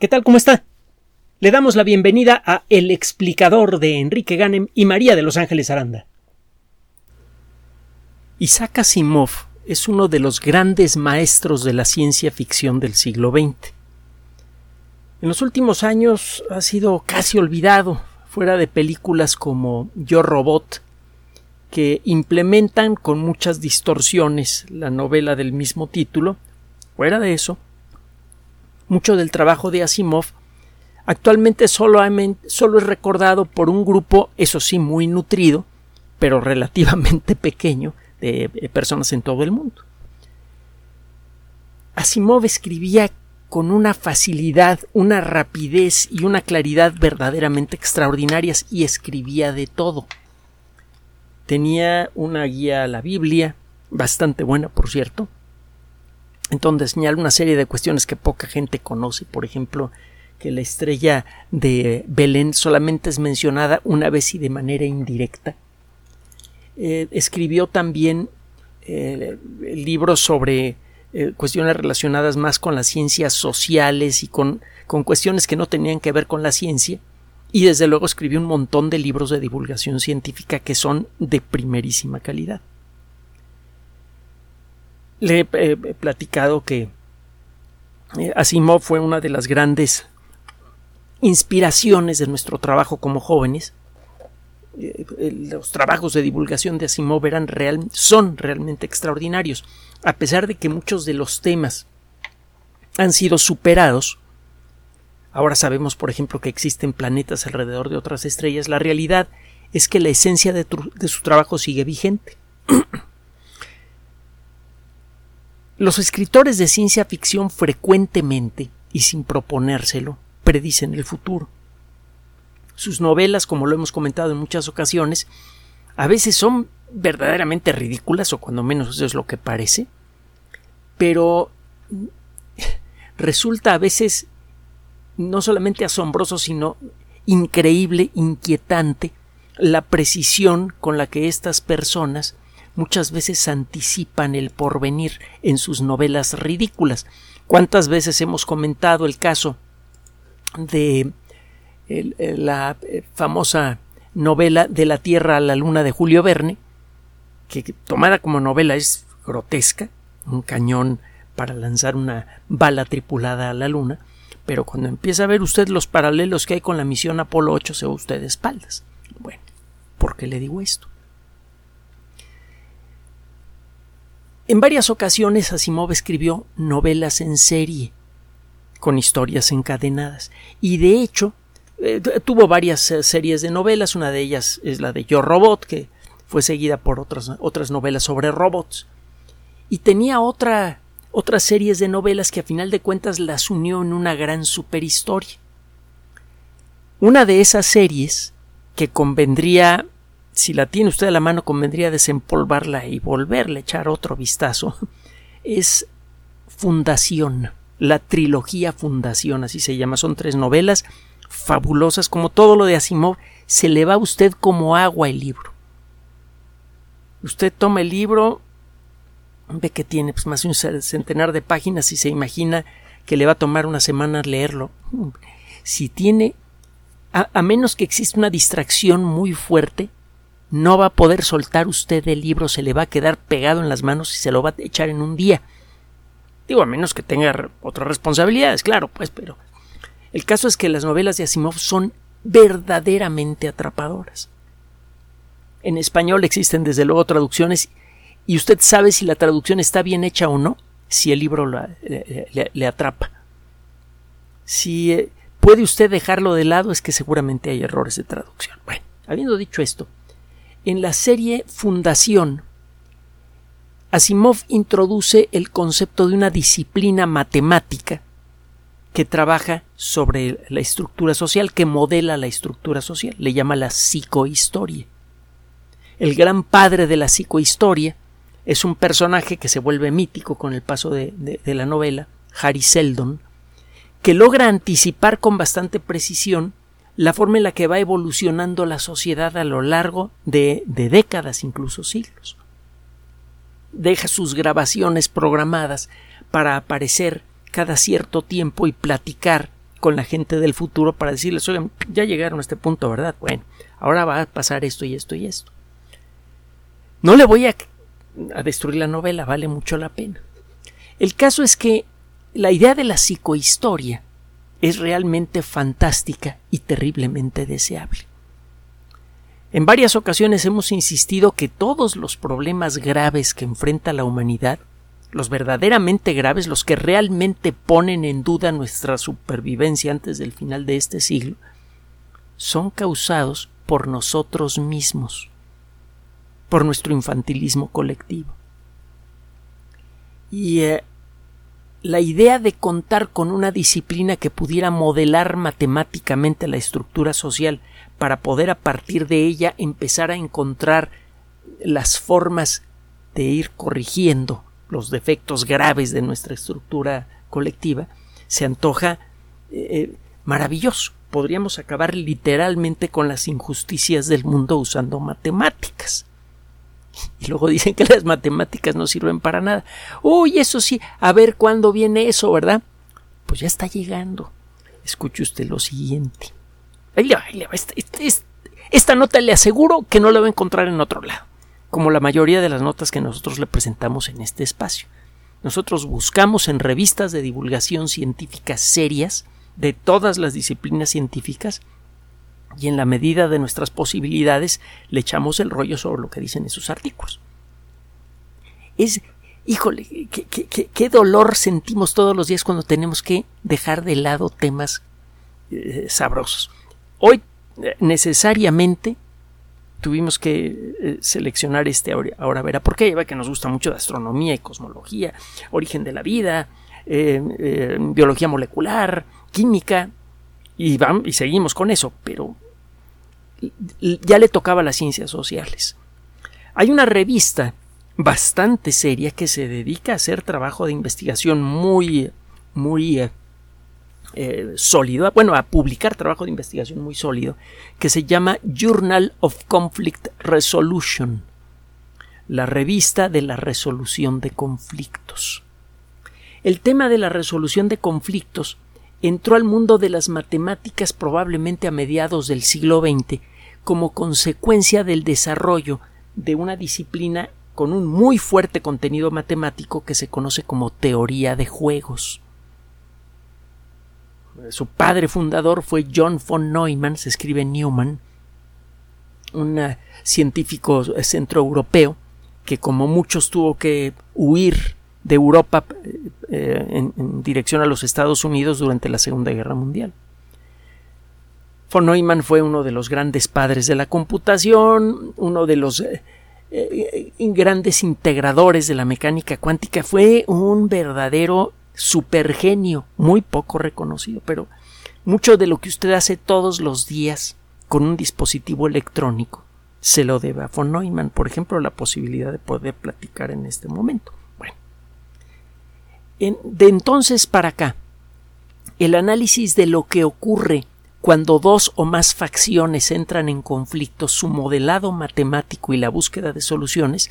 ¿Qué tal? ¿Cómo está? Le damos la bienvenida a El explicador de Enrique Ganem y María de Los Ángeles Aranda. Isaac Asimov es uno de los grandes maestros de la ciencia ficción del siglo XX. En los últimos años ha sido casi olvidado, fuera de películas como Yo Robot, que implementan con muchas distorsiones la novela del mismo título. Fuera de eso, mucho del trabajo de Asimov actualmente solo, es recordado por un grupo, eso sí, muy nutrido, pero relativamente pequeño, de personas en todo el mundo. Asimov escribía con una facilidad, una rapidez y una claridad verdaderamente extraordinarias y escribía de todo. Tenía una guía a la Biblia, bastante buena, por cierto, en donde señala una serie de cuestiones que poca gente conoce, por ejemplo, que la estrella de Belén solamente es mencionada una vez y de manera indirecta. Eh, escribió también eh, libros sobre eh, cuestiones relacionadas más con las ciencias sociales y con, con cuestiones que no tenían que ver con la ciencia. Y desde luego escribió un montón de libros de divulgación científica que son de primerísima calidad. Le he platicado que eh, Asimov fue una de las grandes inspiraciones de nuestro trabajo como jóvenes. Eh, los trabajos de divulgación de Asimov eran real, son realmente extraordinarios. A pesar de que muchos de los temas han sido superados, ahora sabemos, por ejemplo, que existen planetas alrededor de otras estrellas, la realidad es que la esencia de, de su trabajo sigue vigente. Los escritores de ciencia ficción frecuentemente, y sin proponérselo, predicen el futuro. Sus novelas, como lo hemos comentado en muchas ocasiones, a veces son verdaderamente ridículas, o cuando menos eso es lo que parece, pero resulta a veces no solamente asombroso, sino increíble, inquietante, la precisión con la que estas personas muchas veces anticipan el porvenir en sus novelas ridículas. ¿Cuántas veces hemos comentado el caso de la eh, famosa novela de la Tierra a la Luna de Julio Verne, que tomada como novela es grotesca, un cañón para lanzar una bala tripulada a la Luna, pero cuando empieza a ver usted los paralelos que hay con la misión Apolo 8 se va usted de espaldas. Bueno, ¿por qué le digo esto? En varias ocasiones Asimov escribió novelas en serie, con historias encadenadas, y de hecho eh, tuvo varias eh, series de novelas, una de ellas es la de Yo Robot, que fue seguida por otras, otras novelas sobre robots, y tenía otra, otras series de novelas que a final de cuentas las unió en una gran superhistoria. Una de esas series, que convendría si la tiene usted a la mano, convendría desempolvarla y volverle a echar otro vistazo. Es Fundación, la trilogía Fundación, así se llama. Son tres novelas fabulosas, como todo lo de Asimov, se le va a usted como agua el libro. Usted toma el libro, ve que tiene pues, más de un centenar de páginas y se imagina que le va a tomar una semana leerlo. Si tiene, a, a menos que exista una distracción muy fuerte, no va a poder soltar usted el libro, se le va a quedar pegado en las manos y se lo va a echar en un día. Digo, a menos que tenga otras responsabilidades, claro, pues, pero el caso es que las novelas de Asimov son verdaderamente atrapadoras. En español existen desde luego traducciones y usted sabe si la traducción está bien hecha o no, si el libro le, atrapa. Si eh, puede usted dejarlo de lado es que seguramente hay errores de traducción. Bueno, habiendo dicho esto, en la serie Fundación, Asimov introduce el concepto de una disciplina matemática que trabaja sobre la estructura social, que modela la estructura social, le llama la psicohistoria. El gran padre de la psicohistoria es un personaje que se vuelve mítico con el paso de, de la novela, Harry Seldon, que logra anticipar con bastante precisión la forma en la que va evolucionando la sociedad a lo largo de, décadas, incluso siglos. Deja sus grabaciones programadas para aparecer cada cierto tiempo y platicar con la gente del futuro para decirles, oigan, ya llegaron a este punto, ¿verdad? Bueno, ahora va a pasar esto y esto y esto. No le voy a, a destruir la novela, vale mucho la pena. El caso es que la idea de la psicohistoria es realmente fantástica y terriblemente deseable. En varias ocasiones hemos insistido que todos los problemas graves que enfrenta la humanidad, los verdaderamente graves, los que realmente ponen en duda nuestra supervivencia antes del final de este siglo, son causados por nosotros mismos, por nuestro infantilismo colectivo. Y eh, la idea de contar con una disciplina que pudiera modelar matemáticamente la estructura social para poder a partir de ella empezar a encontrar las formas de ir corrigiendo los defectos graves de nuestra estructura colectiva, se antoja eh, eh, maravilloso. Podríamos acabar literalmente con las injusticias del mundo usando matemáticas. Y luego dicen que las matemáticas no sirven para nada. Uy, eso sí, a ver cuándo viene eso, ¿verdad? Pues ya está llegando. Escuche usted lo siguiente. Esta, nota le aseguro que no la va a encontrar en otro lado, como la mayoría de las notas que nosotros le presentamos en este espacio. Nosotros buscamos en revistas de divulgación científica serias de todas las disciplinas científicas y en la medida de nuestras posibilidades le echamos el rollo sobre lo que dicen esos artículos. Es, híjole, qué, dolor sentimos todos los días cuando tenemos que dejar de lado temas eh, sabrosos. Hoy eh, necesariamente tuvimos que eh, seleccionar este ahora verá por qué que nos gusta mucho de astronomía y cosmología, origen de la vida, biología molecular, química, y, vamos, y seguimos con eso, pero ya le tocaba las ciencias sociales. Hay una revista bastante seria que se dedica a hacer trabajo de investigación muy, muy eh, eh, sólido, bueno, a publicar trabajo de investigación muy sólido, que se llama Journal of Conflict Resolution, la revista de la resolución de conflictos. El tema de la resolución de conflictos entró al mundo de las matemáticas probablemente a mediados del siglo XX como consecuencia del desarrollo de una disciplina con un muy fuerte contenido matemático que se conoce como teoría de juegos. Su padre fundador fue John von Neumann, se escribe Newman, un científico centroeuropeo que como muchos tuvo que huir de Europa eh, en, dirección a los Estados Unidos durante la Segunda Guerra Mundial. Von Neumann fue uno de los grandes padres de la computación, uno de los eh, eh, grandes integradores de la mecánica cuántica, fue un verdadero supergenio, muy poco reconocido, pero mucho de lo que usted hace todos los días con un dispositivo electrónico se lo debe a von Neumann, por ejemplo, la posibilidad de poder platicar en este momento. Bueno, de entonces para acá, el análisis de lo que ocurre cuando dos o más facciones entran en conflicto, su modelado matemático y la búsqueda de soluciones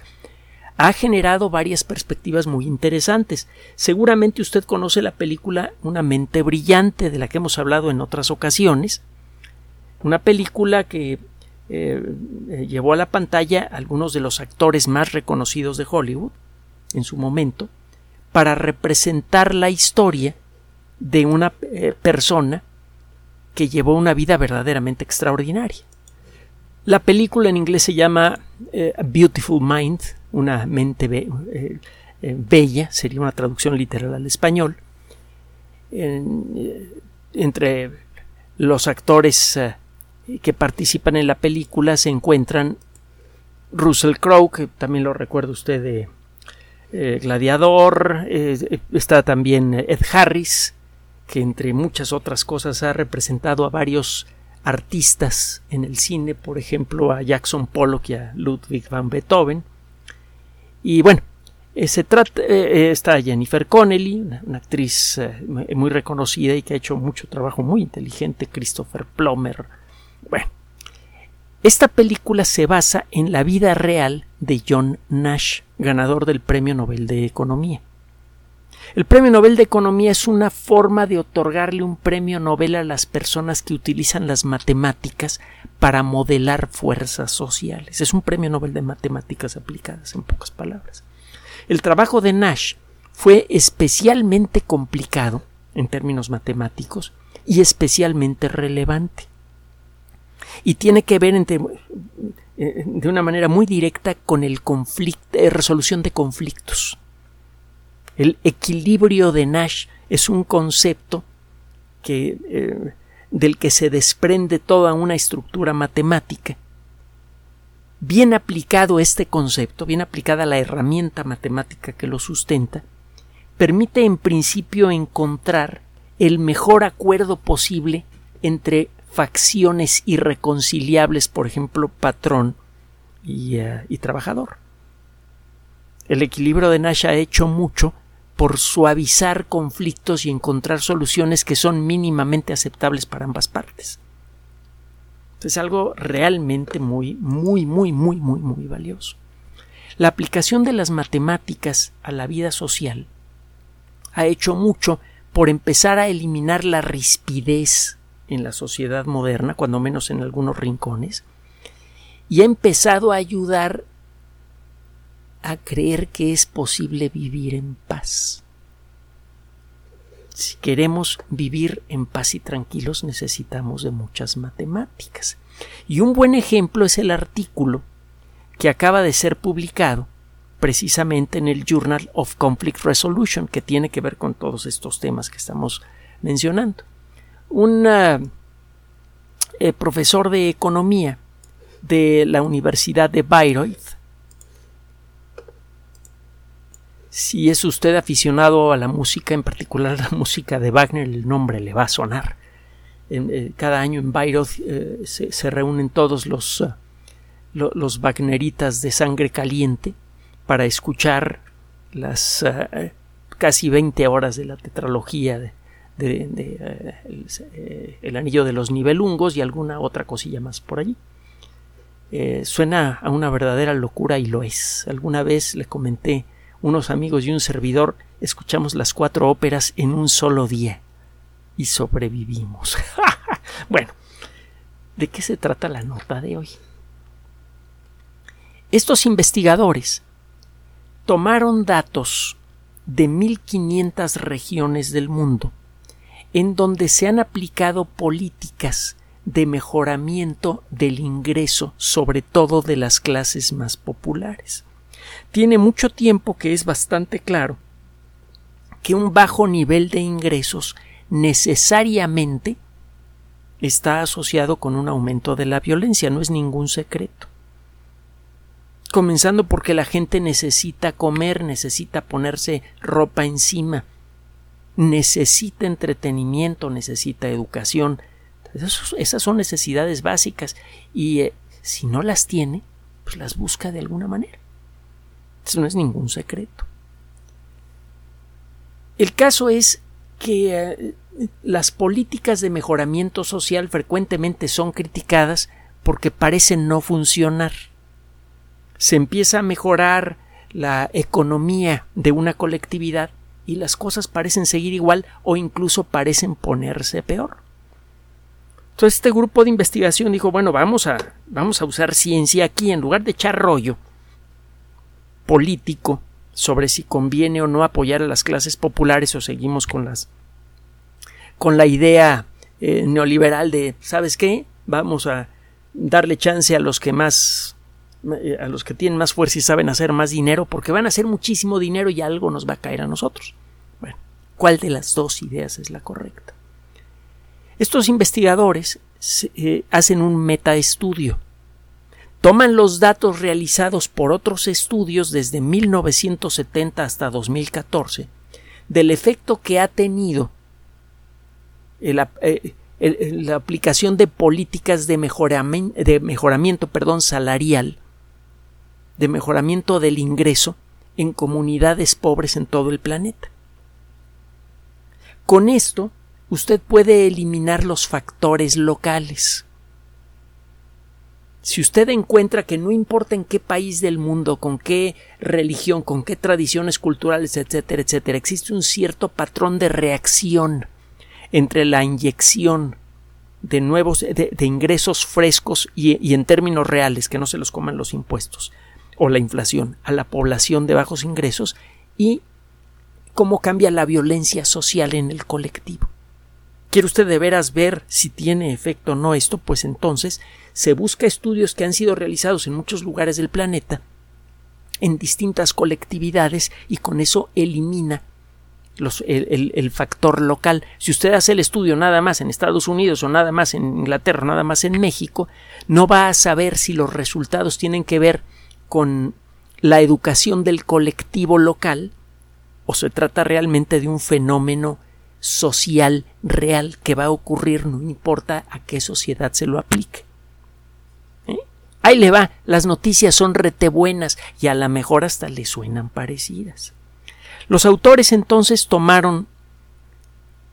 ha generado varias perspectivas muy interesantes. Seguramente usted conoce la película Una mente brillante, de la que hemos hablado en otras ocasiones. Una película que eh, eh, llevó a la pantalla a algunos de los actores más reconocidos de Hollywood en su momento para representar la historia de una eh, persona que llevó una vida verdaderamente extraordinaria. La película en inglés se llama eh, A Beautiful Mind, una mente eh, eh, bella, sería una traducción literal al español. entre los actores que participan en la película se encuentran Russell Crowe, que también lo recuerda usted de Gladiador, está también Ed Harris, que entre muchas otras cosas ha representado a varios artistas en el cine, por ejemplo a Jackson Pollock y a Ludwig van Beethoven. Y bueno, eh, se eh, eh, está Jennifer Connelly, una, actriz muy reconocida y que ha hecho mucho trabajo muy inteligente, Christopher Plummer. Bueno, esta película se basa en la vida real de John Nash, ganador del Premio Nobel de Economía. El premio Nobel de Economía es una forma de otorgarle un premio Nobel a las personas que utilizan las matemáticas para modelar fuerzas sociales. Es un premio Nobel de matemáticas aplicadas, en pocas palabras. El trabajo de Nash fue especialmente complicado en términos matemáticos y especialmente relevante. Y tiene que ver eh, de una manera muy directa con el conflicto, eh, resolución de conflictos. El equilibrio de Nash es un concepto que, eh, del que se desprende toda una estructura matemática. Bien aplicado este concepto, bien aplicada la herramienta matemática que lo sustenta, permite en principio encontrar el mejor acuerdo posible entre facciones irreconciliables, por ejemplo, patrón y, eh, y trabajador. El equilibrio de Nash ha hecho mucho por suavizar conflictos y encontrar soluciones que son mínimamente aceptables para ambas partes. Es algo realmente muy, muy, muy, muy, muy, muy valioso. La aplicación de las matemáticas a la vida social ha hecho mucho por empezar a eliminar la rispidez en la sociedad moderna, cuando menos en algunos rincones, y ha empezado a ayudar a creer que es posible vivir en paz. Si queremos vivir en paz y tranquilos necesitamos de muchas matemáticas. Y un buen ejemplo es el artículo que acaba de ser publicado precisamente en el Journal of Conflict Resolution, que tiene que ver con todos estos temas que estamos mencionando. Un eh, profesor de economía de la Universidad de Bayreuth Si es usted aficionado a la música, en particular la música de Wagner, el nombre le va a sonar. Eh, cada año en Bayreuth eh, se, reúnen todos los, uh, los Wagneritas de sangre caliente para escuchar las casi 20 horas de la tetralogía de, el, anillo de los nivelungos y alguna otra cosilla más por allí. suena a una verdadera locura y lo es. Alguna vez le comenté unos amigos y un servidor escuchamos las cuatro óperas en un solo día y sobrevivimos. bueno, ¿de qué se trata la nota de hoy? Estos investigadores tomaron datos de 1500 regiones del mundo en donde se han aplicado políticas de mejoramiento del ingreso, sobre todo de las clases más populares tiene mucho tiempo que es bastante claro que un bajo nivel de ingresos necesariamente está asociado con un aumento de la violencia, no es ningún secreto. Comenzando porque la gente necesita comer, necesita ponerse ropa encima, necesita entretenimiento, necesita educación. esas son necesidades básicas y eh, si no las tiene, pues las busca de alguna manera. Eso no es ningún secreto. El caso es que eh, las políticas de mejoramiento social frecuentemente son criticadas porque parecen no funcionar. Se empieza a mejorar la economía de una colectividad y las cosas parecen seguir igual o incluso parecen ponerse peor. Entonces este grupo de investigación dijo, bueno, vamos a, vamos a usar ciencia aquí en lugar de echar rollo político sobre si conviene o no apoyar a las clases populares o seguimos con las con la idea eh, neoliberal de ¿sabes qué? vamos a darle chance a los que más eh, a los que tienen más fuerza y saben hacer más dinero porque van a hacer muchísimo dinero y algo nos va a caer a nosotros. Bueno, ¿cuál de las dos ideas es la correcta? Estos investigadores eh, hacen un metaestudio toman los datos realizados por otros estudios desde 1970 hasta 2014 del efecto que ha tenido eh, la aplicación de políticas de, de mejoramiento perdón, salarial, de mejoramiento del ingreso en comunidades pobres en todo el planeta. Con esto, usted puede eliminar los factores locales si usted encuentra que no importa en qué país del mundo, con qué religión, con qué tradiciones culturales, etcétera, etcétera, existe un cierto patrón de reacción entre la inyección de nuevos de, ingresos frescos y, y, en términos reales que no se los coman los impuestos o la inflación a la población de bajos ingresos y cómo cambia la violencia social en el colectivo. ¿Quiere usted de veras ver si tiene efecto o no esto? Pues entonces se busca estudios que han sido realizados en muchos lugares del planeta, en distintas colectividades, y con eso elimina el, el, factor local. Si usted hace el estudio nada más en Estados Unidos o nada más en Inglaterra, nada más en México, no va a saber si los resultados tienen que ver con la educación del colectivo local o se trata realmente de un fenómeno social real que va a ocurrir no importa a qué sociedad se lo aplique. Ahí le va, las noticias son rete buenas y a lo mejor hasta le suenan parecidas. Los autores entonces tomaron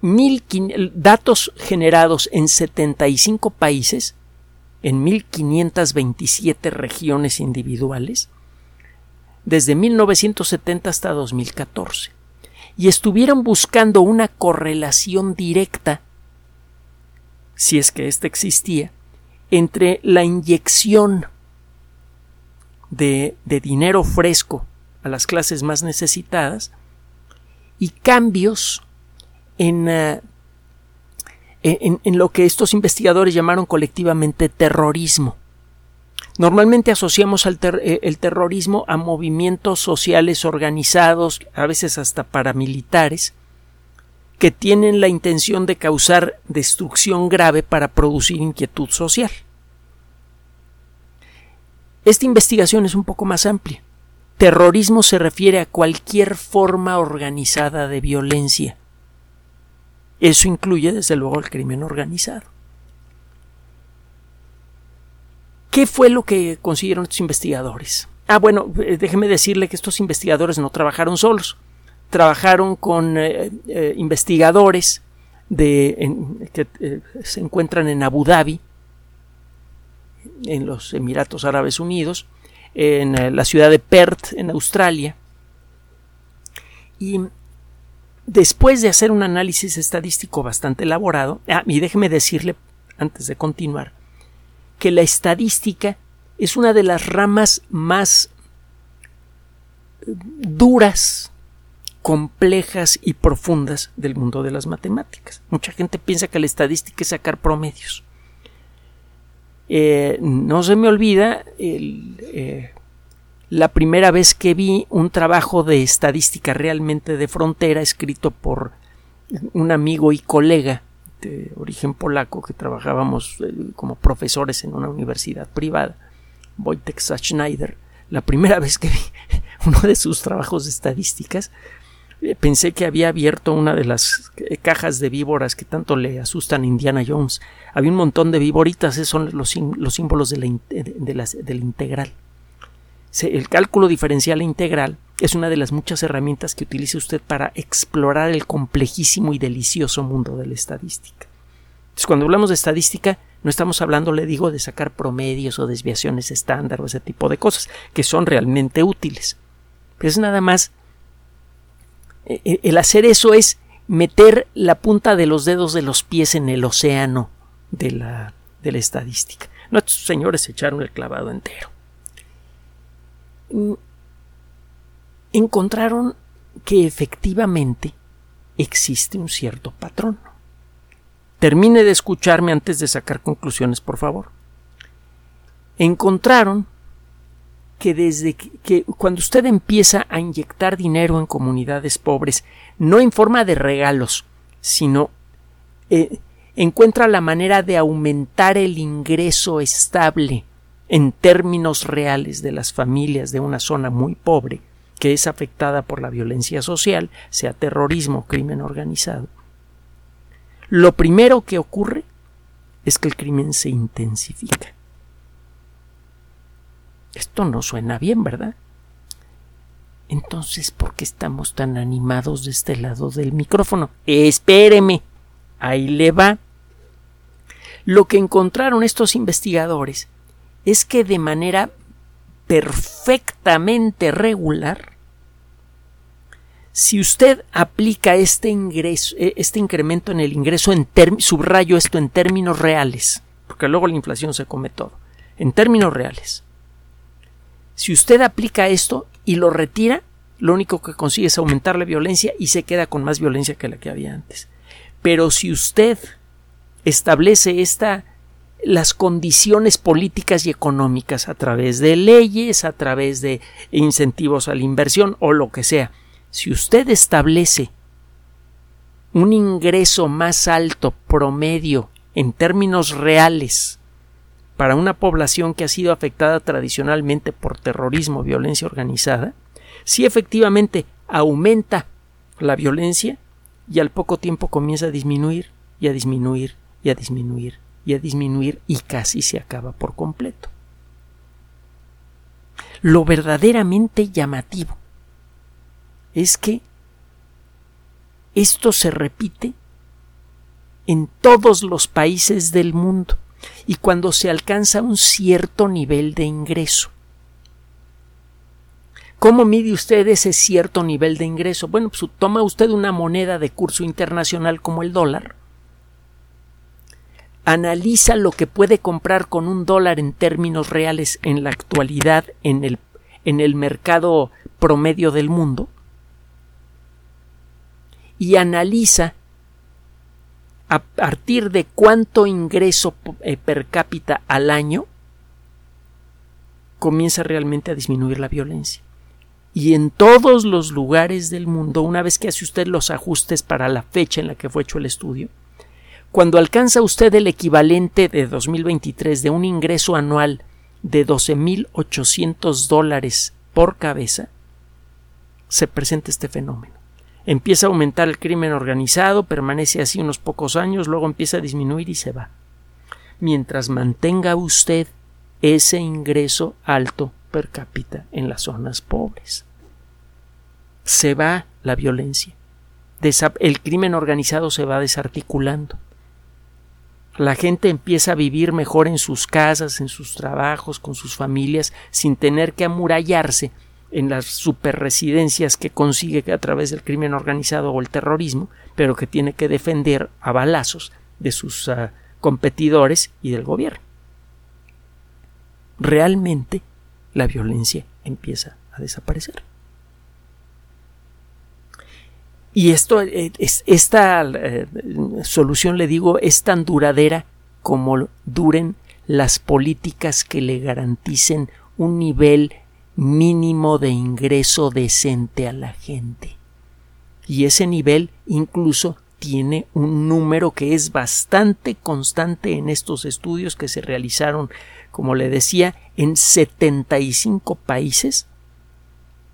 mil datos generados en 75 países, en 1527 regiones individuales, desde 1970 hasta 2014 y estuvieron buscando una correlación directa, si es que ésta existía, entre la inyección de, dinero fresco a las clases más necesitadas y cambios en, eh, en, lo que estos investigadores llamaron colectivamente terrorismo. Normalmente asociamos eh, el terrorismo a movimientos sociales organizados, a veces hasta paramilitares, que tienen la intención de causar destrucción grave para producir inquietud social. Esta investigación es un poco más amplia. Terrorismo se refiere a cualquier forma organizada de violencia. Eso incluye, desde luego, el crimen organizado. ¿Qué fue lo que consiguieron estos investigadores? Ah, bueno, eh, déjeme decirle que estos investigadores no trabajaron solos. Trabajaron con eh, eh, investigadores que se encuentran en Abu Dhabi, en los Emiratos Árabes Unidos, en la ciudad de Perth, en Australia. Y después de hacer un análisis estadístico bastante elaborado, ah, y déjeme decirle, antes de continuar, que la estadística es una de las ramas más duras, complejas y profundas del mundo de las matemáticas. Mucha gente piensa que la estadística es sacar promedios. Eh, no se me olvida eh, la primera vez que vi un trabajo de estadística realmente de frontera escrito por un amigo y colega de origen polaco que trabajábamos eh, como profesores en una universidad privada, Wojtek Schneider, la primera vez que vi uno de sus trabajos de estadísticas, pensé que había abierto una de las eh, cajas de víboras que tanto le asustan a Indiana Jones. Había un montón de víboritas, esos son los, los símbolos de la, del integral. El cálculo diferencial e integral es una de las muchas herramientas que utilice usted para explorar el complejísimo y delicioso mundo de la estadística. Entonces, cuando hablamos de estadística, no estamos hablando, le digo, de sacar promedios o desviaciones estándar o ese tipo de cosas, que son realmente útiles. Pero es nada más. E, e, el hacer eso es meter la punta de los dedos de los pies en el océano de la, de la estadística. Nuestros señores echaron el clavado entero encontraron que efectivamente existe un cierto patrón. Termine de escucharme antes de sacar conclusiones, por favor. Encontraron que desde que, cuando usted empieza a inyectar dinero en comunidades pobres, no en forma de regalos, sino eh, encuentra la manera de aumentar el ingreso estable en términos reales de las familias de una zona muy pobre, que es afectada por la violencia social, sea terrorismo crimen organizado, lo primero que ocurre es que el crimen se intensifica. Esto no suena bien, ¿verdad? Entonces, ¿por qué estamos tan animados de este lado del micrófono? Espéreme. Ahí le va. Lo que encontraron estos investigadores es que de manera perfectamente regular, si usted aplica este ingreso, e, este incremento en el ingreso en subrayo esto en términos reales, porque luego la inflación se come todo, en términos reales. Si usted aplica esto y lo retira, lo único que consigue es aumentar la violencia y se queda con más violencia que la que había antes. Pero si usted establece esta las condiciones políticas y económicas a través de leyes, a través de incentivos a la inversión o lo que sea. Si usted establece un ingreso más alto promedio en términos reales para una población que ha sido afectada tradicionalmente por terrorismo, violencia organizada, si efectivamente aumenta la violencia y al poco tiempo comienza a disminuir y a disminuir y a disminuir y a disminuir y casi se acaba por completo. Lo verdaderamente llamativo es que esto se repite en todos los países del mundo y cuando se alcanza un cierto nivel de ingreso. ¿Cómo mide usted ese cierto nivel de ingreso? Bueno, pues toma usted una moneda de curso internacional como el dólar analiza lo que puede comprar con un dólar en términos reales en la actualidad en el, en el mercado promedio del mundo y analiza a partir de cuánto ingreso eh, per cápita al año comienza realmente a disminuir la violencia. Y en todos los lugares del mundo, una vez que hace usted los ajustes para la fecha en la que fue hecho el estudio, cuando alcanza usted el equivalente de 2023 de un ingreso anual de 12.800 dólares por cabeza, se presenta este fenómeno. Empieza a aumentar el crimen organizado, permanece así unos pocos años, luego empieza a disminuir y se va. Mientras mantenga usted ese ingreso alto per cápita en las zonas pobres. Se va la violencia. El crimen organizado se va desarticulando la gente empieza a vivir mejor en sus casas, en sus trabajos, con sus familias, sin tener que amurallarse en las superresidencias que consigue a través del crimen organizado o el terrorismo, pero que tiene que defender a balazos de sus ah, competidores y del gobierno. Realmente la violencia empieza a desaparecer. Y esto, eh, esta eh, solución, le digo, es tan duradera como duren las políticas que le garanticen un nivel mínimo de ingreso decente a la gente. Y ese nivel incluso tiene un número que es bastante constante en estos estudios que se realizaron, como le decía, en 75 países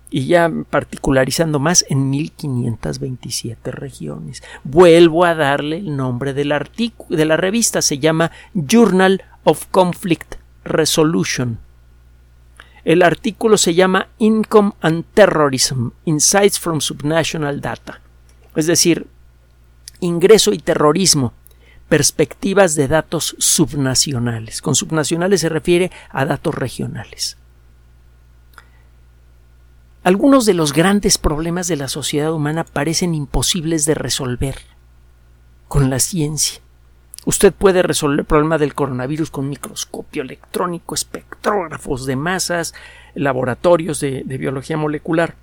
y ya particularizando más en 1527 regiones. Vuelvo a darle el nombre del artículo de la revista, se llama Journal of Conflict Resolution. El artículo se llama Income and Terrorism: Insights from Subnational Data. Es decir, ingreso y terrorismo, perspectivas de datos subnacionales. Con subnacionales se refiere a datos regionales. Algunos de los grandes problemas de la sociedad humana parecen imposibles de resolver con la ciencia. Usted puede resolver el problema del coronavirus con microscopio electrónico, espectrógrafos de masas, laboratorios de, biología molecular.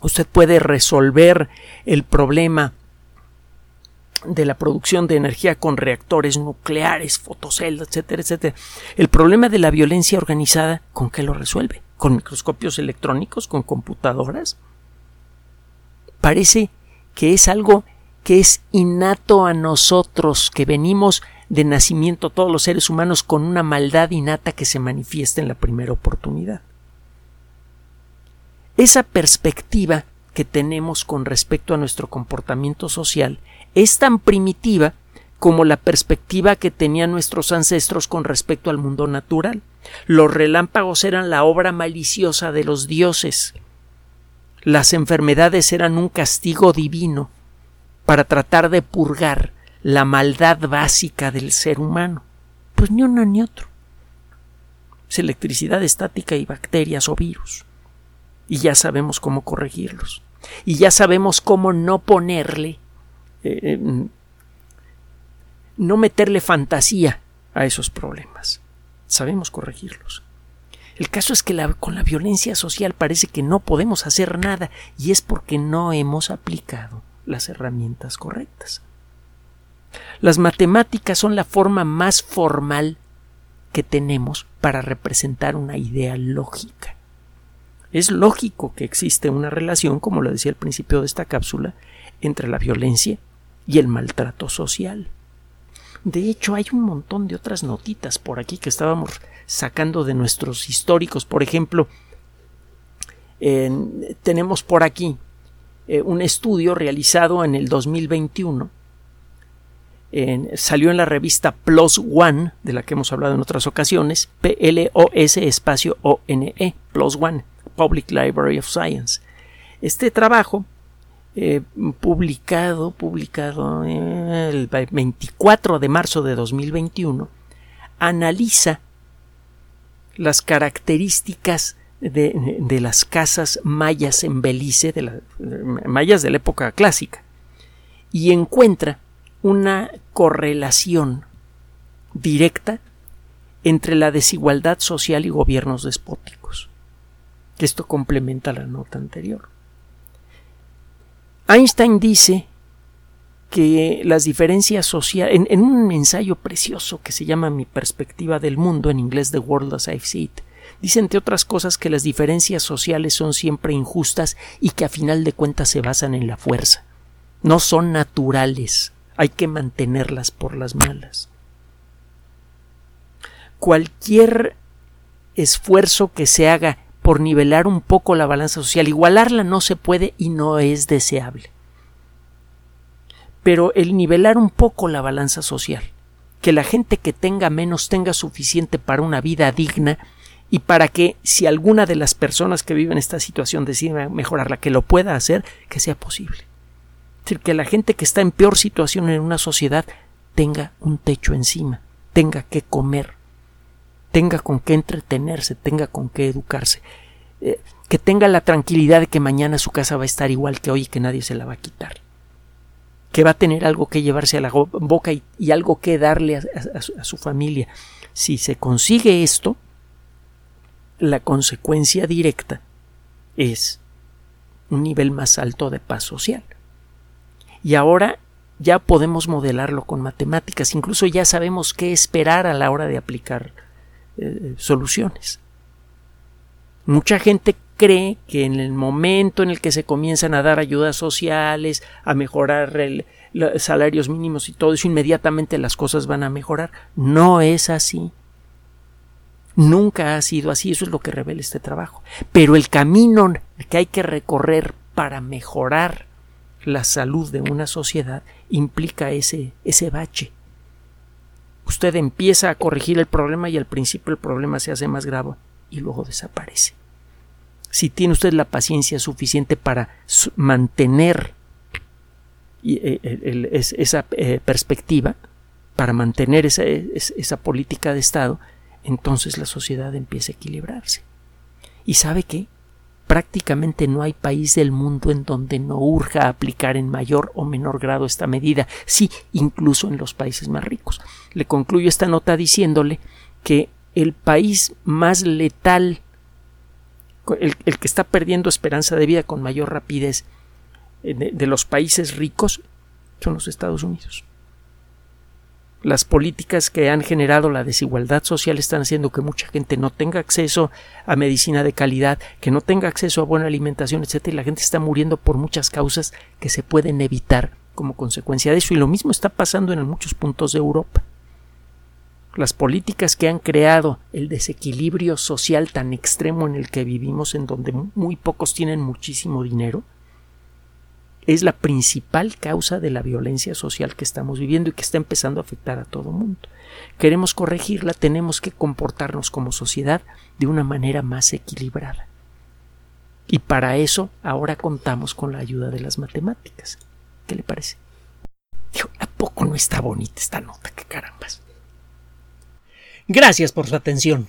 Usted puede resolver el problema de la producción de energía con reactores nucleares, fotoceldas, etcétera, etcétera. El problema de la violencia organizada, ¿con qué lo resuelve? con microscopios electrónicos, con computadoras. Parece que es algo que es innato a nosotros, que venimos de nacimiento todos los seres humanos con una maldad innata que se manifiesta en la primera oportunidad. Esa perspectiva que tenemos con respecto a nuestro comportamiento social es tan primitiva como la perspectiva que tenían nuestros ancestros con respecto al mundo natural. Los relámpagos eran la obra maliciosa de los dioses. Las enfermedades eran un castigo divino para tratar de purgar la maldad básica del ser humano. Pues ni uno ni otro. Es electricidad estática y bacterias o virus. Y ya sabemos cómo corregirlos. Y ya sabemos cómo no ponerle, eh, eh, no meterle fantasía a esos problemas. Sabemos corregirlos. El caso es que con la violencia social parece que no podemos hacer nada y es porque no hemos aplicado las herramientas correctas. Las matemáticas son la forma más formal que tenemos para representar una idea lógica. Es lógico que existe una relación, como lo decía al principio de esta cápsula, entre la violencia y el maltrato social. De hecho, hay un montón de otras notitas por aquí que estábamos sacando de nuestros históricos. Por ejemplo, tenemos por aquí eh, un estudio realizado en el 2021. salió en la revista Plus One, de la que hemos hablado en otras ocasiones, P-L-O-S espacio O-N-E, Plus One, Public Library of Science. Este trabajo eh, publicado, publicado el 24 de marzo de 2021, analiza las características de, las casas mayas en Belice, de las mayas de la época clásica, y encuentra una correlación directa entre la desigualdad social y gobiernos despóticos. Esto complementa la nota anterior. Einstein dice que las diferencias sociales, en, un ensayo precioso que se llama Mi perspectiva del mundo, en inglés The World as I've Seen It, dice entre otras cosas que las diferencias sociales son siempre injustas y que a final de cuentas se basan en la fuerza. No son naturales, hay que mantenerlas por las malas. Cualquier esfuerzo que se haga por nivelar un poco la balanza social. Igualarla no se puede y no es deseable. Pero el nivelar un poco la balanza social, que la gente que tenga menos tenga suficiente para una vida digna y para que si alguna de las personas que viven esta situación decide mejorarla, que lo pueda hacer, que sea posible. Es decir, que la gente que está en peor situación en una sociedad tenga un techo encima, tenga que comer, tenga con qué entretenerse, tenga con qué educarse, eh, que tenga la tranquilidad de que mañana su casa va a estar igual que hoy y que nadie se la va a quitar, que va a tener algo que llevarse a la boca y, algo que darle a, su, a su familia. Si se consigue esto, la consecuencia directa es un nivel más alto de paz social. Y ahora ya podemos modelarlo con matemáticas, incluso ya sabemos qué esperar a la hora de aplicar eh, soluciones. Mucha gente cree que en el momento en el que se comienzan a dar ayudas sociales, a mejorar los salarios mínimos y todo eso, inmediatamente las cosas van a mejorar. No es así. Nunca ha sido así, eso es lo que revela este trabajo. Pero el camino que hay que recorrer para mejorar la salud de una sociedad implica ese, ese bache usted empieza a corregir el problema y al principio el problema se hace más grave y luego desaparece. Si tiene usted la paciencia suficiente para mantener eh, esa eh, perspectiva, para mantener esa, esa política de Estado, entonces la sociedad empieza a equilibrarse. ¿Y sabe qué? prácticamente no hay país del mundo en donde no urja aplicar en mayor o menor grado esta medida, sí, incluso en los países más ricos. Le concluyo esta nota diciéndole que el país más letal, el, que está perdiendo esperanza de vida con mayor rapidez eh, de los países ricos, son los Estados Unidos las políticas que han generado la desigualdad social están haciendo que mucha gente no tenga acceso a medicina de calidad, que no tenga acceso a buena alimentación, etcétera, y la gente está muriendo por muchas causas que se pueden evitar como consecuencia de eso. Y lo mismo está pasando en muchos puntos de Europa. Las políticas que han creado el desequilibrio social tan extremo en el que vivimos, en donde muy pocos tienen muchísimo dinero, es la principal causa de la violencia social que estamos viviendo y que está empezando a afectar a todo mundo. Queremos corregirla, tenemos que comportarnos como sociedad de una manera más equilibrada. Y para eso ahora contamos con la ayuda de las matemáticas. ¿Qué le parece? ¿a poco no está bonita esta nota? ¡Qué carambas! Gracias por su atención.